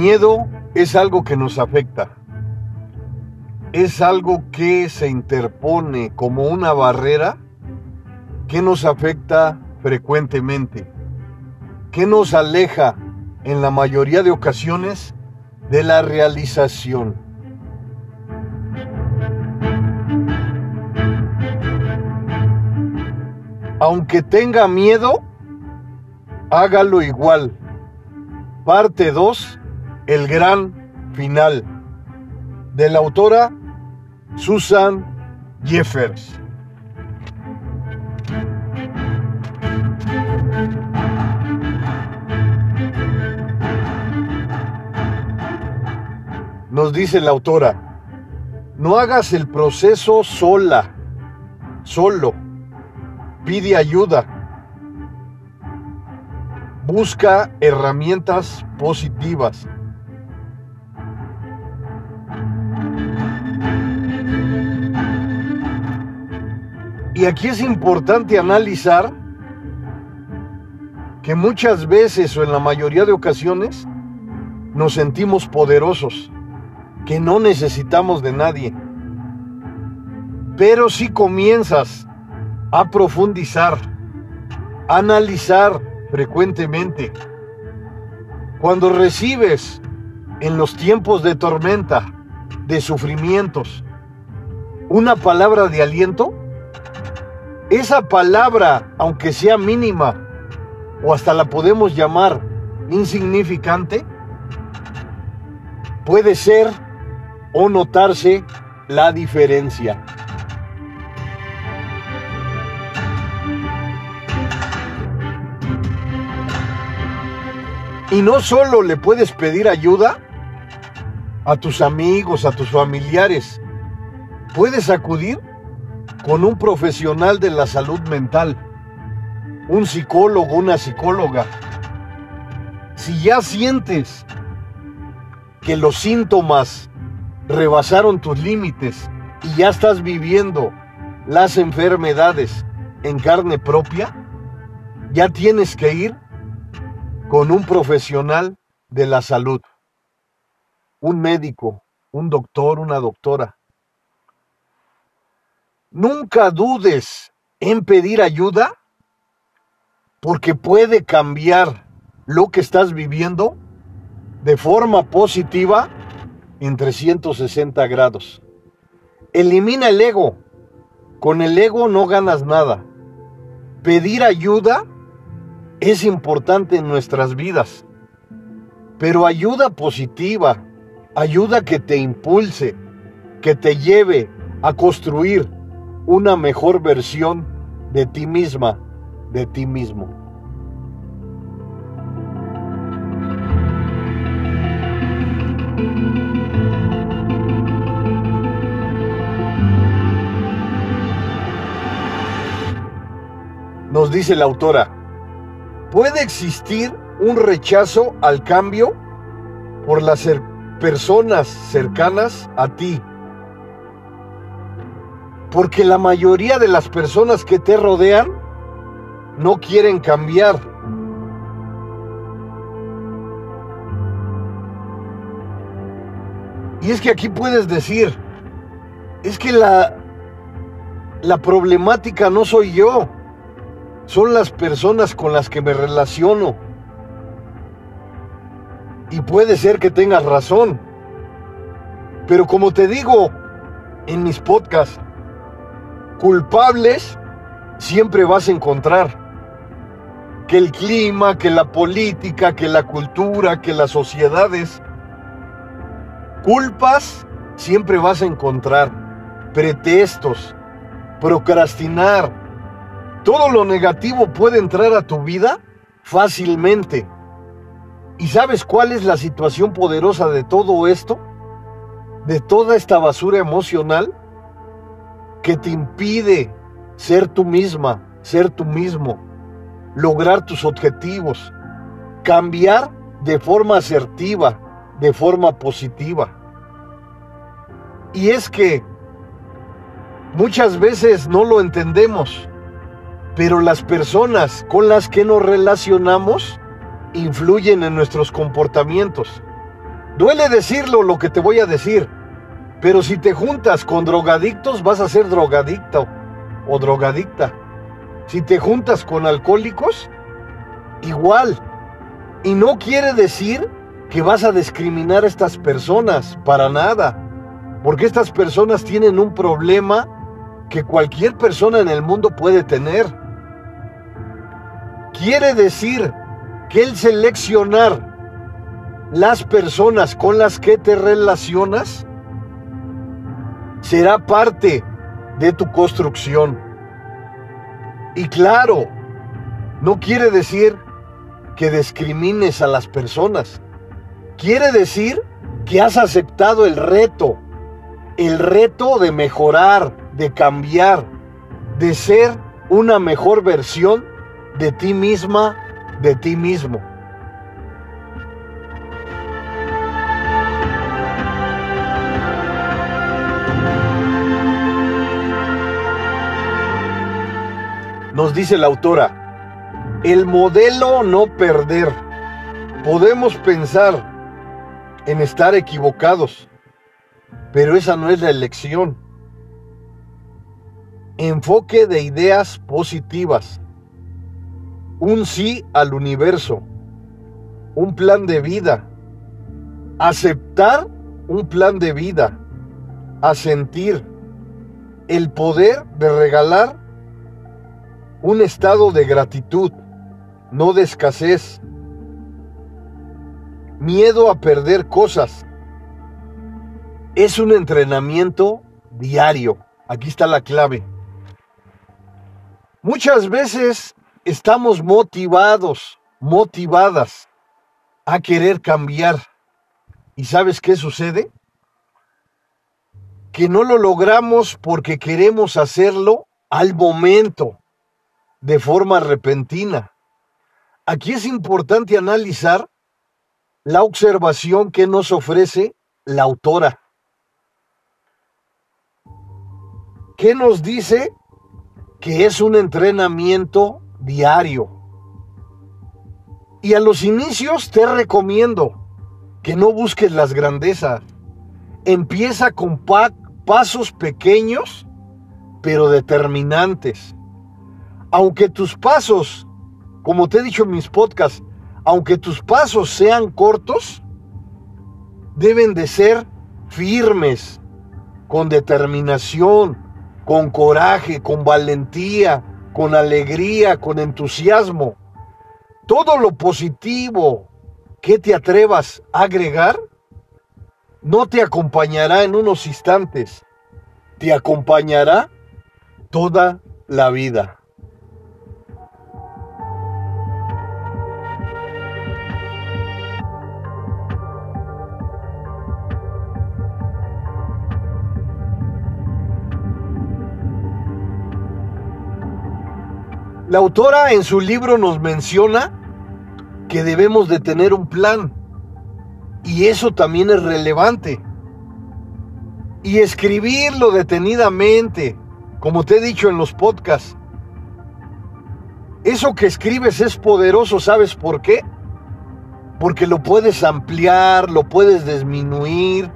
Miedo es algo que nos afecta. Es algo que se interpone como una barrera que nos afecta frecuentemente, que nos aleja en la mayoría de ocasiones de la realización. Aunque tenga miedo, hágalo igual. Parte 2 el gran final de la autora Susan Jeffers. Nos dice la autora, no hagas el proceso sola, solo, pide ayuda, busca herramientas positivas. Y aquí es importante analizar que muchas veces o en la mayoría de ocasiones nos sentimos poderosos, que no necesitamos de nadie. Pero si comienzas a profundizar, a analizar frecuentemente, cuando recibes en los tiempos de tormenta, de sufrimientos, una palabra de aliento, esa palabra, aunque sea mínima, o hasta la podemos llamar insignificante, puede ser o notarse la diferencia. Y no solo le puedes pedir ayuda a tus amigos, a tus familiares, puedes acudir con un profesional de la salud mental, un psicólogo, una psicóloga. Si ya sientes que los síntomas rebasaron tus límites y ya estás viviendo las enfermedades en carne propia, ya tienes que ir con un profesional de la salud, un médico, un doctor, una doctora. Nunca dudes en pedir ayuda porque puede cambiar lo que estás viviendo de forma positiva en 360 grados. Elimina el ego. Con el ego no ganas nada. Pedir ayuda es importante en nuestras vidas, pero ayuda positiva, ayuda que te impulse, que te lleve a construir una mejor versión de ti misma, de ti mismo. Nos dice la autora, puede existir un rechazo al cambio por las personas cercanas a ti porque la mayoría de las personas que te rodean no quieren cambiar. Y es que aquí puedes decir, es que la, la problemática no soy yo, son las personas con las que me relaciono. Y puede ser que tengas razón. Pero como te digo en mis podcasts, culpables siempre vas a encontrar. Que el clima, que la política, que la cultura, que las sociedades. Culpas siempre vas a encontrar. Pretextos, procrastinar. Todo lo negativo puede entrar a tu vida fácilmente. ¿Y sabes cuál es la situación poderosa de todo esto? De toda esta basura emocional que te impide ser tú misma, ser tú mismo, lograr tus objetivos, cambiar de forma asertiva, de forma positiva. Y es que muchas veces no lo entendemos, pero las personas con las que nos relacionamos influyen en nuestros comportamientos. Duele decirlo lo que te voy a decir, pero si te juntas con drogadictos vas a ser drogadicto o drogadicta. Si te juntas con alcohólicos, igual. Y no quiere decir que vas a discriminar a estas personas, para nada. Porque estas personas tienen un problema que cualquier persona en el mundo puede tener. Quiere decir que el seleccionar las personas con las que te relacionas será parte de tu construcción. Y claro, no quiere decir que discrimines a las personas. Quiere decir que has aceptado el reto, el reto de mejorar, de cambiar, de ser una mejor versión de ti misma, de ti mismo. Nos dice la autora, el modelo no perder. Podemos pensar en estar equivocados, pero esa no es la elección. Enfoque de ideas positivas. Un sí al universo. Un plan de vida. Aceptar un plan de vida. A sentir el poder de regalar un estado de gratitud, no de escasez. Miedo a perder cosas. Es un entrenamiento diario. Aquí está la clave. Muchas veces estamos motivados, motivadas a querer cambiar. ¿Y sabes qué sucede? Que no lo logramos porque queremos hacerlo al momento de forma repentina. Aquí es importante analizar la observación que nos ofrece la autora. ¿Qué nos dice? Que es un entrenamiento diario. Y a los inicios te recomiendo que no busques las grandezas. Empieza con pasos pequeños, pero determinantes aunque tus pasos, como te he dicho en mis podcasts, aunque tus pasos sean cortos, deben de ser firmes, con determinación, con coraje, con valentía, con alegría, con entusiasmo. Todo lo positivo que te atrevas a agregar no te acompañará en unos instantes, te acompañará toda la vida. La autora en su libro nos menciona que debemos de tener un plan y eso también es relevante. Y escribirlo detenidamente, como te he dicho en los podcasts. Eso que escribes es poderoso, ¿sabes por qué? Porque lo puedes ampliar, lo puedes disminuir,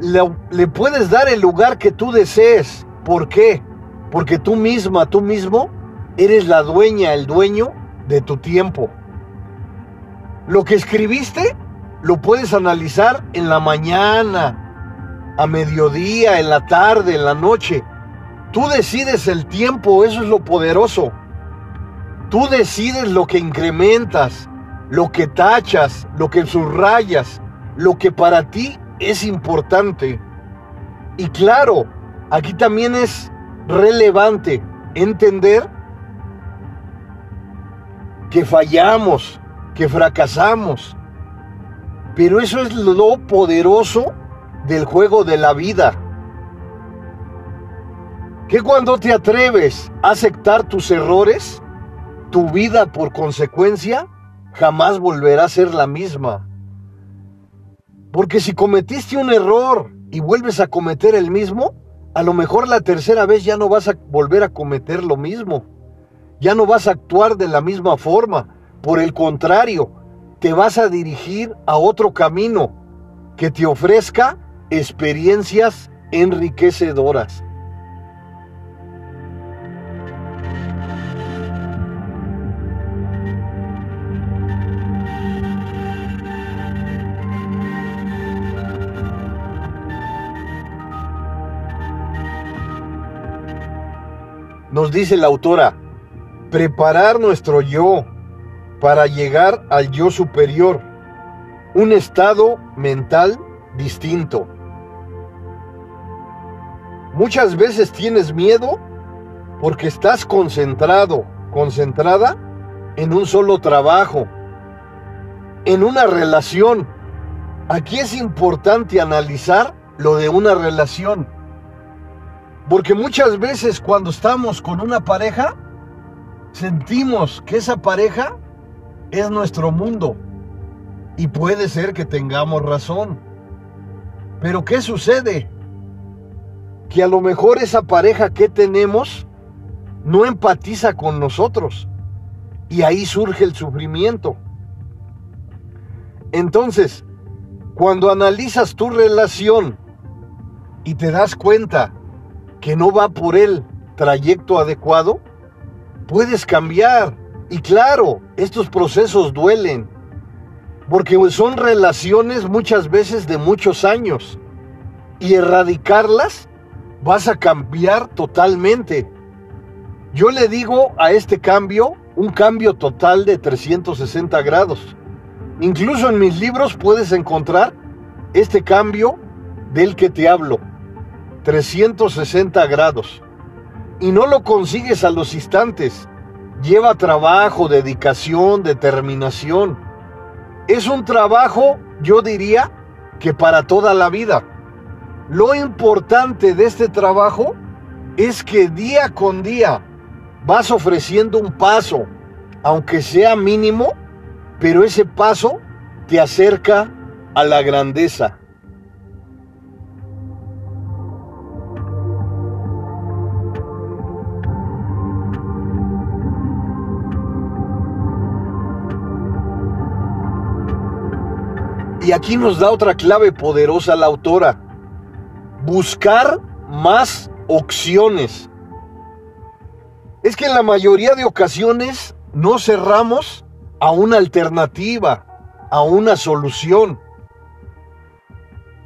le, le puedes dar el lugar que tú desees. ¿Por qué? Porque tú misma, tú mismo, Eres la dueña, el dueño de tu tiempo. Lo que escribiste lo puedes analizar en la mañana, a mediodía, en la tarde, en la noche. Tú decides el tiempo, eso es lo poderoso. Tú decides lo que incrementas, lo que tachas, lo que subrayas, lo que para ti es importante. Y claro, aquí también es relevante entender que fallamos, que fracasamos. Pero eso es lo poderoso del juego de la vida. Que cuando te atreves a aceptar tus errores, tu vida por consecuencia jamás volverá a ser la misma. Porque si cometiste un error y vuelves a cometer el mismo, a lo mejor la tercera vez ya no vas a volver a cometer lo mismo ya no vas a actuar de la misma forma. Por el contrario, te vas a dirigir a otro camino. que te ofrezca experiencias enriquecedoras. Nos dice la autora, preparar nuestro yo para llegar al yo superior, un estado mental distinto. Muchas veces tienes miedo porque estás concentrado, concentrada en un solo trabajo, en una relación. Aquí es importante analizar lo de una relación. Porque muchas veces cuando estamos con una pareja, sentimos que esa pareja es nuestro mundo. Y puede ser que tengamos razón. Pero ¿qué sucede? Que a lo mejor esa pareja que tenemos no empatiza con nosotros. Y ahí surge el sufrimiento. Entonces, cuando analizas tu relación y te das cuenta que no va por el trayecto adecuado, puedes cambiar. Y claro, estos procesos duelen, porque son relaciones muchas veces de muchos años. Y erradicarlas vas a cambiar totalmente. Yo le digo a este cambio un cambio total de 360 grados. Incluso en mis libros puedes encontrar este cambio del que te hablo. 360 grados. Y no lo consigues a los instantes. Lleva trabajo, dedicación, determinación. Es un trabajo, yo diría, que para toda la vida. Lo importante de este trabajo es que día con día vas ofreciendo un paso, aunque sea mínimo, pero ese paso te acerca a la grandeza. Y aquí nos da otra clave poderosa la autora. Buscar más opciones. Es que en la mayoría de ocasiones no cerramos a una alternativa, a una solución.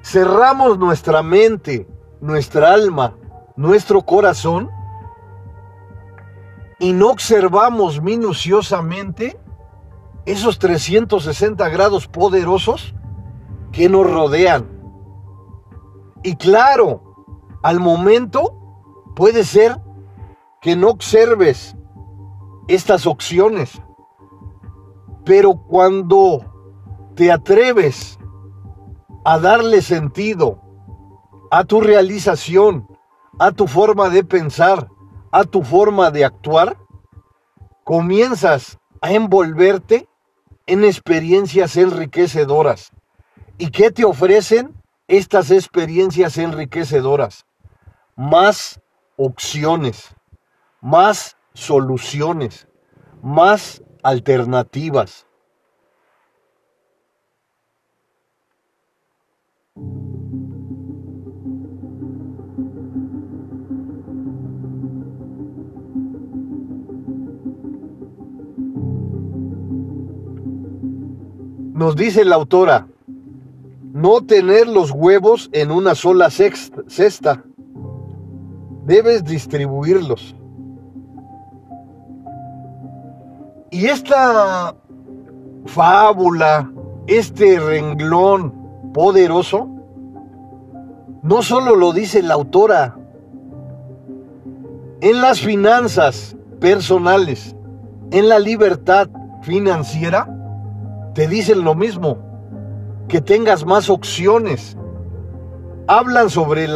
Cerramos nuestra mente, nuestra alma, nuestro corazón y no observamos minuciosamente esos 360 grados poderosos que nos rodean. Y claro, al momento puede ser que no observes estas opciones, pero cuando te atreves a darle sentido a tu realización, a tu forma de pensar, a tu forma de actuar, comienzas a envolverte en experiencias enriquecedoras. ¿Y qué te ofrecen estas experiencias enriquecedoras? Más opciones, más soluciones, más alternativas. Nos dice la autora, no tener los huevos en una sola cesta. Debes distribuirlos. Y esta fábula, este renglón poderoso, no solo lo dice la autora, en las finanzas personales, en la libertad financiera, te dicen lo mismo que tengas más opciones. Hablan sobre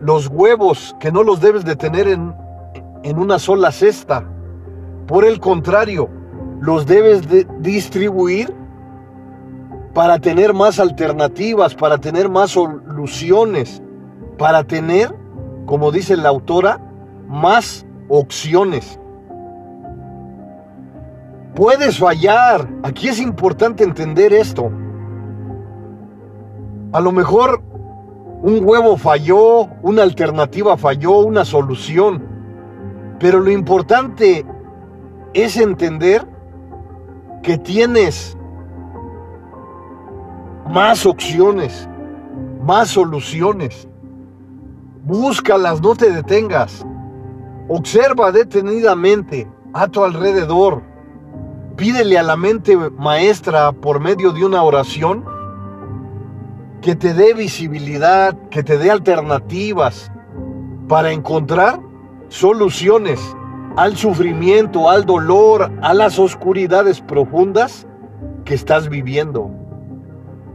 los huevos que no los debes de tener en, en una sola cesta. Por el contrario, los debes de distribuir para tener más alternativas, para tener más soluciones, para tener, como dice la autora, más opciones. Puedes fallar. Aquí es importante entender esto. A lo mejor un huevo falló, una alternativa falló, una solución. Pero lo importante es entender que tienes más opciones, más soluciones. Búscalas, no te detengas. Observa detenidamente a tu alrededor. Pídele a la mente maestra por medio de una oración que te dé visibilidad, que te dé alternativas para encontrar soluciones al sufrimiento, al dolor, a las oscuridades profundas que estás viviendo.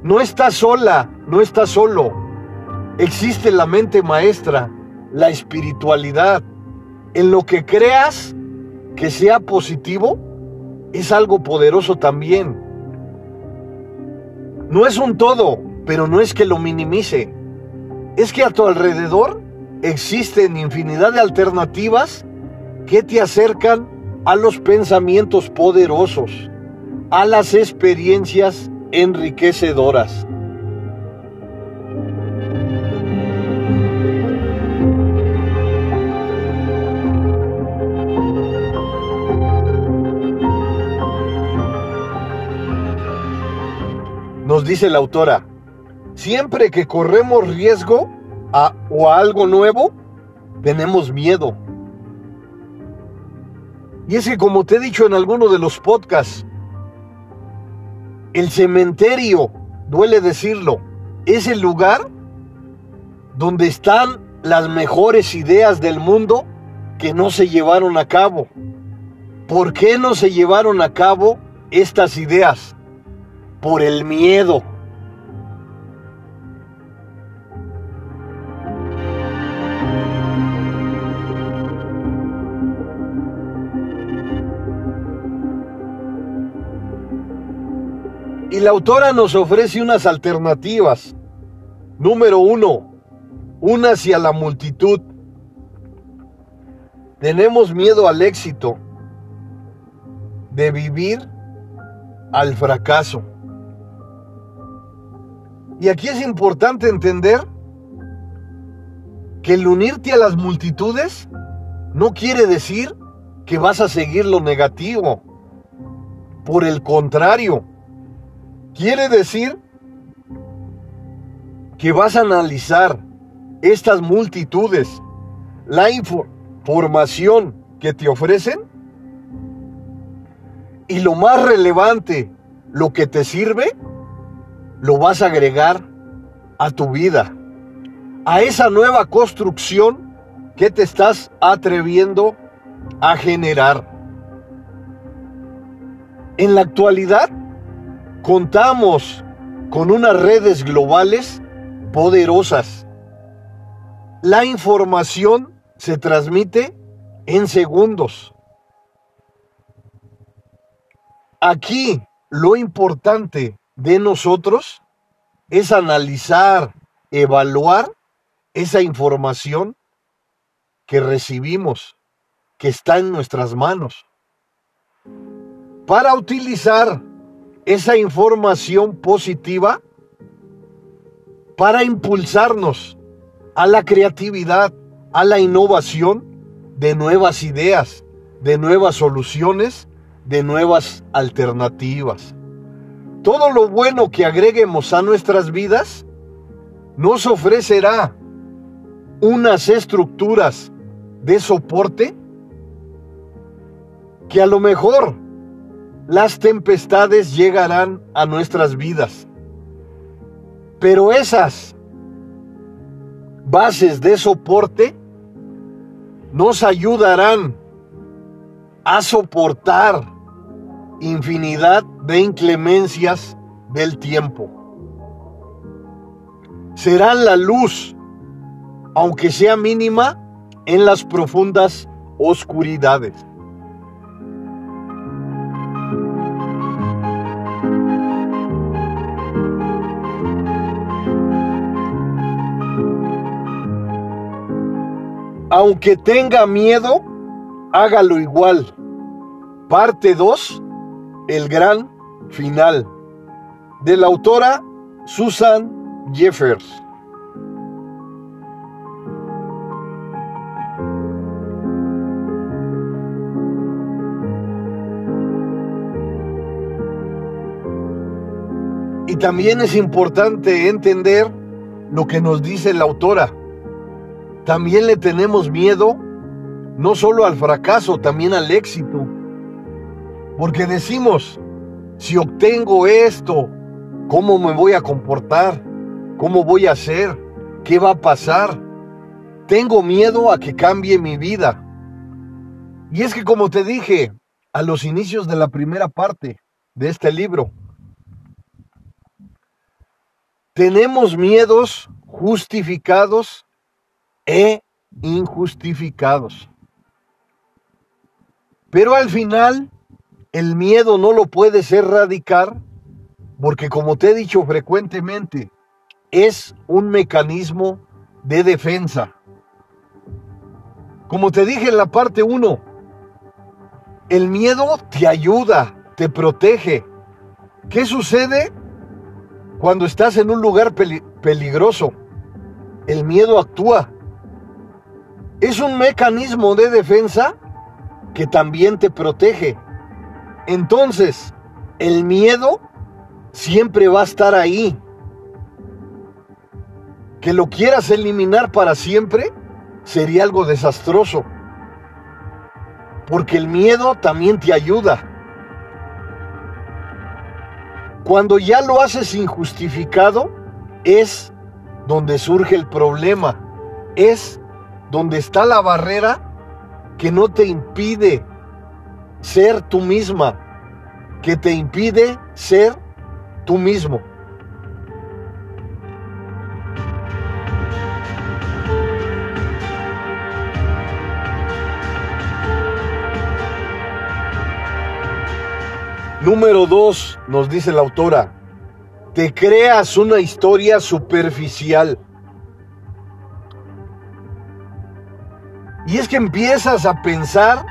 No estás sola, no estás solo. Existe la mente maestra, la espiritualidad. En lo que creas que sea positivo, es algo poderoso también. No es un todo, pero no es que lo minimice. Es que a tu alrededor existen infinidad de alternativas que te acercan a los pensamientos poderosos, a las experiencias enriquecedoras. Nos dice la autora, siempre que corremos riesgo a, o a algo nuevo, tenemos miedo. Y es que como te he dicho en alguno de los podcasts, el cementerio, duele decirlo, es el lugar donde están las mejores ideas del mundo que no se llevaron a cabo. ¿Por qué no se llevaron a cabo estas ideas? Por el miedo. Y la autora nos ofrece unas alternativas. Número uno, una hacia la multitud. Tenemos miedo al éxito, de vivir al fracaso. Y aquí es importante entender que el unirte a las multitudes no quiere decir que vas a seguir lo negativo. Por el contrario, Quiere decir que vas a analizar estas multitudes, la información que te ofrecen y lo más relevante, lo que te sirve, lo vas a agregar a tu vida, a esa nueva construcción que te estás atreviendo a generar. En la actualidad, Contamos con unas redes globales poderosas. La información se transmite en segundos. Aquí lo importante de nosotros es analizar, evaluar esa información que recibimos, que está en nuestras manos, para utilizar esa información positiva para impulsarnos a la creatividad, a la innovación de nuevas ideas, de nuevas soluciones, de nuevas alternativas. Todo lo bueno que agreguemos a nuestras vidas nos ofrecerá unas estructuras de soporte que a lo mejor las tempestades llegarán a nuestras vidas. Pero esas bases de soporte nos ayudarán a soportar infinidad de inclemencias del tiempo. Serán la luz, aunque sea mínima, en las profundas oscuridades. Aunque tenga miedo, hágalo igual. Parte 2, el gran final. De la autora Susan Jeffers. Y también es importante entender lo que nos dice la autora. También le tenemos miedo no solo al fracaso, también al éxito. Porque decimos, si obtengo esto, ¿cómo me voy a comportar? ¿Cómo voy a hacer? ¿Qué va a pasar? Tengo miedo a que cambie mi vida. Y es que como te dije a los inicios de la primera parte de este libro, tenemos miedos justificados e injustificados. Pero al final, el miedo no lo puedes erradicar porque como te he dicho frecuentemente, es un mecanismo de defensa. Como te dije en la parte 1, el miedo te ayuda, te protege. ¿Qué sucede cuando estás en un lugar peligroso? El miedo actúa. Es un mecanismo de defensa que también te protege. Entonces, el miedo siempre va a estar ahí. Que lo quieras eliminar para siempre sería algo desastroso. Porque el miedo también te ayuda. Cuando ya lo haces injustificado, es donde surge el problema. Es donde está la barrera que no te impide ser tú misma, que te impide ser tú mismo. Número dos, nos dice la autora, te creas una historia superficial. Y es que empiezas a pensar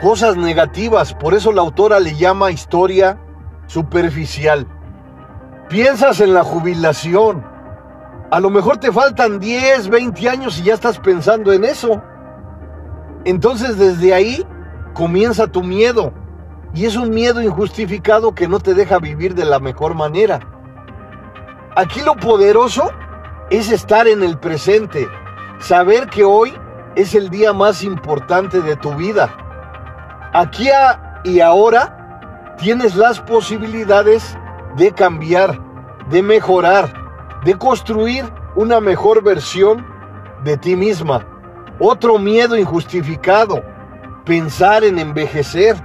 cosas negativas, por eso la autora le llama historia superficial. Piensas en la jubilación. A lo mejor te faltan 10, 20 años y ya estás pensando en eso. Entonces desde ahí comienza tu miedo. Y es un miedo injustificado que no te deja vivir de la mejor manera. Aquí lo poderoso es estar en el presente, saber que hoy es el día más importante de tu vida. Aquí y ahora tienes las posibilidades de cambiar, de mejorar, de construir una mejor versión de ti misma. Otro miedo injustificado, pensar en envejecer.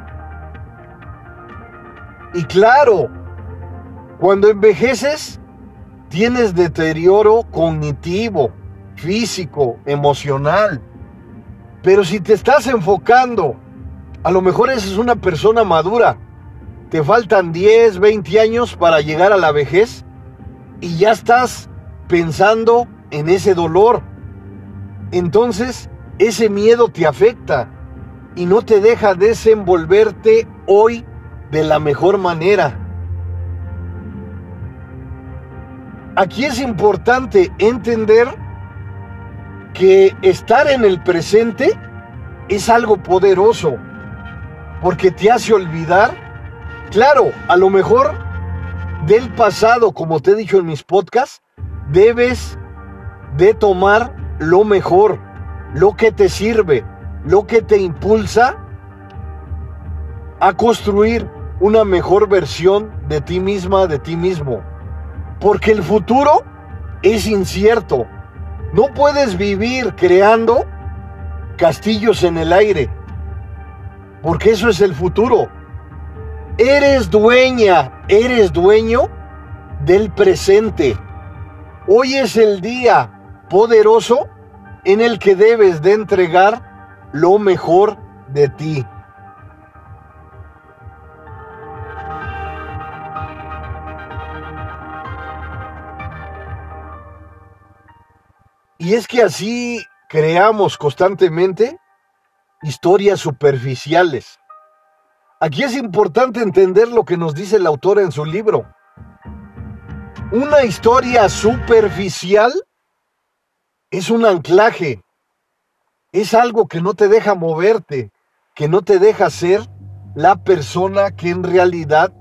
Y claro, cuando envejeces, tienes deterioro cognitivo, físico, emocional. Pero si te estás enfocando, a lo mejor eres una persona madura, te faltan 10, 20 años para llegar a la vejez y ya estás pensando en ese dolor. Entonces, ese miedo te afecta y no te deja desenvolverte hoy de la mejor manera. Aquí es importante entender que estar en el presente es algo poderoso, porque te hace olvidar, claro, a lo mejor del pasado, como te he dicho en mis podcasts, debes de tomar lo mejor, lo que te sirve, lo que te impulsa a construir una mejor versión de ti misma, de ti mismo. Porque el futuro es incierto. No puedes vivir creando castillos en el aire, porque eso es el futuro. Eres dueña, eres dueño del presente. Hoy es el día poderoso en el que debes de entregar lo mejor de ti. Y es que así creamos constantemente historias superficiales. Aquí es importante entender lo que nos dice el autor en su libro. Una historia superficial es un anclaje, es algo que no te deja moverte, que no te deja ser la persona que en realidad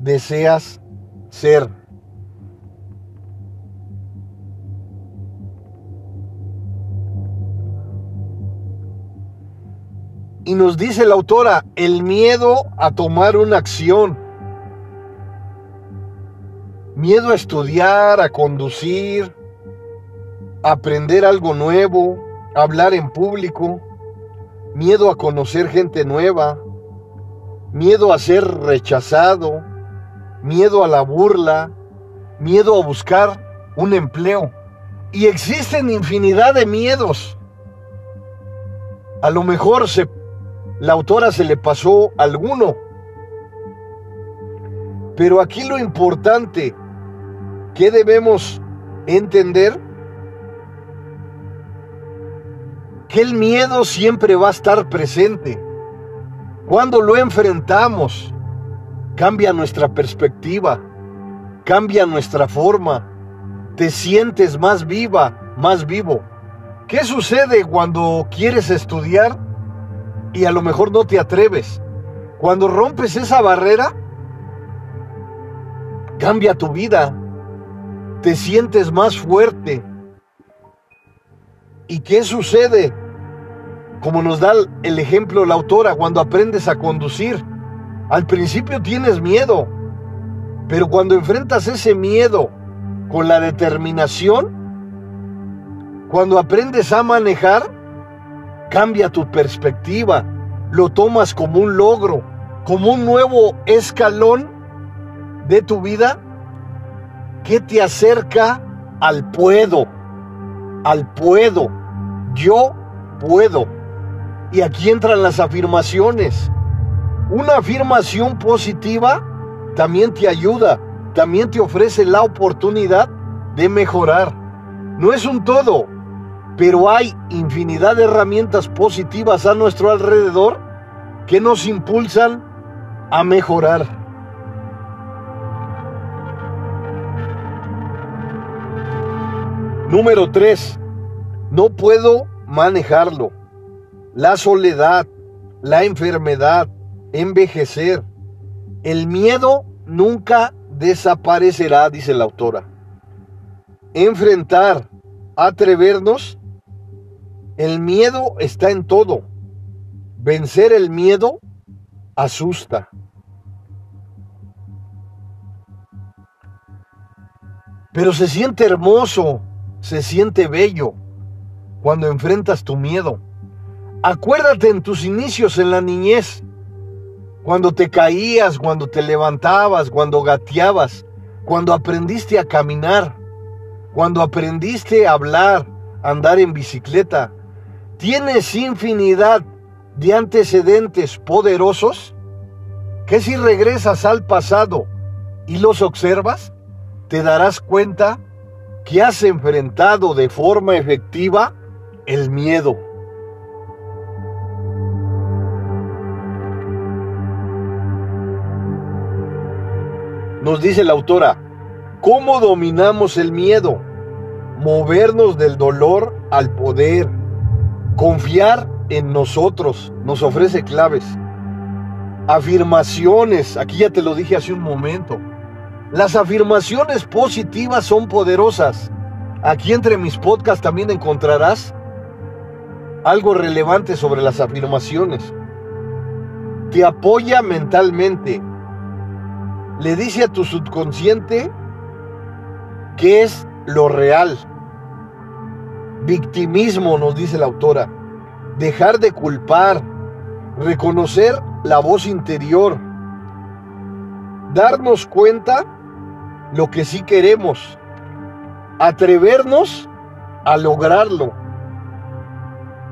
deseas ser. Y nos dice la autora, el miedo a tomar una acción. Miedo a estudiar, a conducir, aprender algo nuevo, a hablar en público. Miedo a conocer gente nueva. Miedo a ser rechazado. Miedo a la burla. Miedo a buscar un empleo. Y existen infinidad de miedos. A lo mejor se la autora se le pasó alguno. Pero aquí lo importante que debemos entender que el miedo siempre va a estar presente. Cuando lo enfrentamos, cambia nuestra perspectiva, cambia nuestra forma, te sientes más viva, más vivo. ¿Qué sucede cuando quieres estudiar? Y a lo mejor no te atreves. Cuando rompes esa barrera, cambia tu vida, te sientes más fuerte. ¿Y qué sucede? Como nos da el ejemplo la autora, cuando aprendes a conducir. Al principio tienes miedo, pero cuando enfrentas ese miedo con la determinación, cuando aprendes a manejar, cambia tu perspectiva, lo tomas como un logro, como un nuevo escalón de tu vida que te acerca al puedo, al puedo, yo puedo. Y aquí entran las afirmaciones. Una afirmación positiva también te ayuda, también te ofrece la oportunidad de mejorar. No es un todo, pero hay infinidad de herramientas positivas a nuestro alrededor que nos impulsan a mejorar. Número 3. No puedo manejarlo. La soledad, la enfermedad, envejecer. El miedo nunca desaparecerá, dice la autora. Enfrentar, atrevernos el miedo está en todo. Vencer el miedo asusta. Pero se siente hermoso, se siente bello cuando enfrentas tu miedo. Acuérdate en tus inicios en la niñez, cuando te caías, cuando te levantabas, cuando gateabas, cuando aprendiste a caminar, cuando aprendiste a hablar, a andar en bicicleta, tienes infinidad de antecedentes poderosos que si regresas al pasado y los observas, te darás cuenta que has enfrentado de forma efectiva el miedo. Nos dice la autora, ¿cómo dominamos el miedo? Movernos del dolor al poder Confiar en nosotros nos ofrece claves. Afirmaciones, aquí ya te lo dije hace un momento. Las afirmaciones positivas son poderosas. Aquí entre mis podcasts también encontrarás algo relevante sobre las afirmaciones. Te apoya mentalmente. Le dice a tu subconsciente que es lo real. Victimismo, nos dice la autora. Dejar de culpar. Reconocer la voz interior. Darnos cuenta lo que sí queremos. Atrevernos a lograrlo.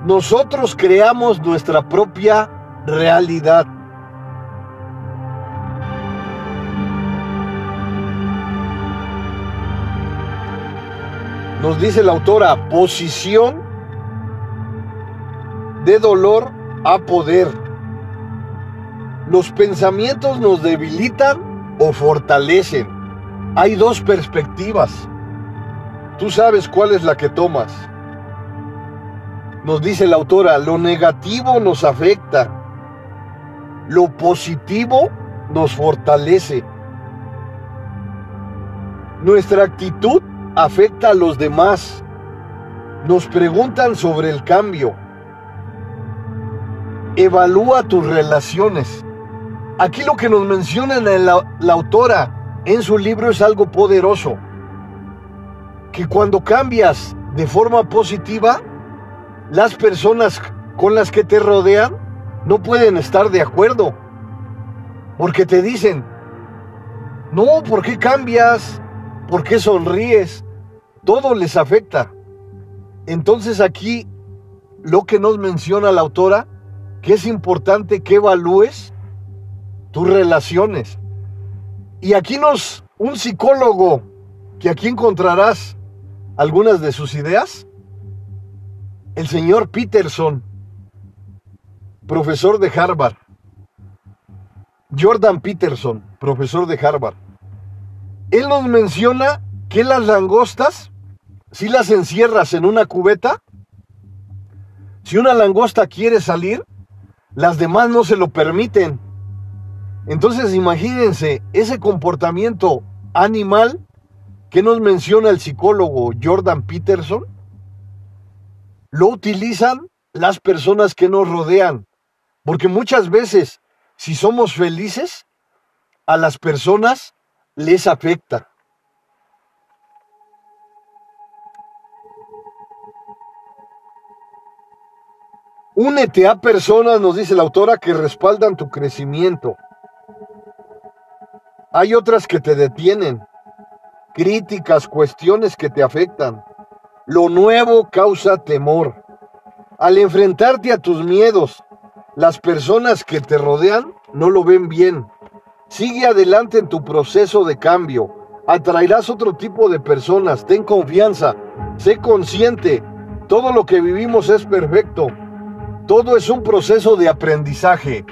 Nosotros creamos nuestra propia realidad. Nos dice la autora, posición de dolor a poder. Los pensamientos nos debilitan o fortalecen. hay dos perspectivas. Tú sabes cuál es la que tomas. Nos dice la autora, lo negativo nos afecta, lo positivo nos fortalece. Nuestra actitud afecta a los demás. Nos preguntan sobre el cambio. Evalúa tus relaciones. Aquí lo que nos menciona la, la autora en su libro es algo poderoso. Que cuando cambias de forma positiva, las personas con las que te rodean no pueden estar de acuerdo. Porque te dicen, no, ¿por qué cambias? ¿Por qué sonríes? Todo les afecta. Entonces aquí lo que nos menciona la autora, que es importante que evalúes tus relaciones. Y aquí nos, un psicólogo, que aquí encontrarás algunas de sus ideas, el señor Peterson, profesor de Harvard, Jordan Peterson, profesor de Harvard, él nos menciona que las langostas, si las encierras en una cubeta, si una langosta quiere salir, las demás no se lo permiten. Entonces imagínense ese comportamiento animal que nos menciona el psicólogo Jordan Peterson, lo utilizan las personas que nos rodean, porque muchas veces si somos felices, a las personas les afecta. Únete a personas, nos dice la autora, que respaldan tu crecimiento. Hay otras que te detienen, críticas, cuestiones que te afectan. Lo nuevo causa temor. Al enfrentarte a tus miedos, las personas que te rodean no lo ven bien. Sigue adelante en tu proceso de cambio. Atraerás otro tipo de personas. Ten confianza. Sé consciente. Todo lo que vivimos es perfecto. Todo es un proceso de aprendizaje.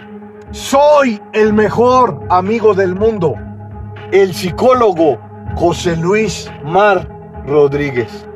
Soy el mejor amigo del mundo. El psicólogo José Luis Mar Rodríguez.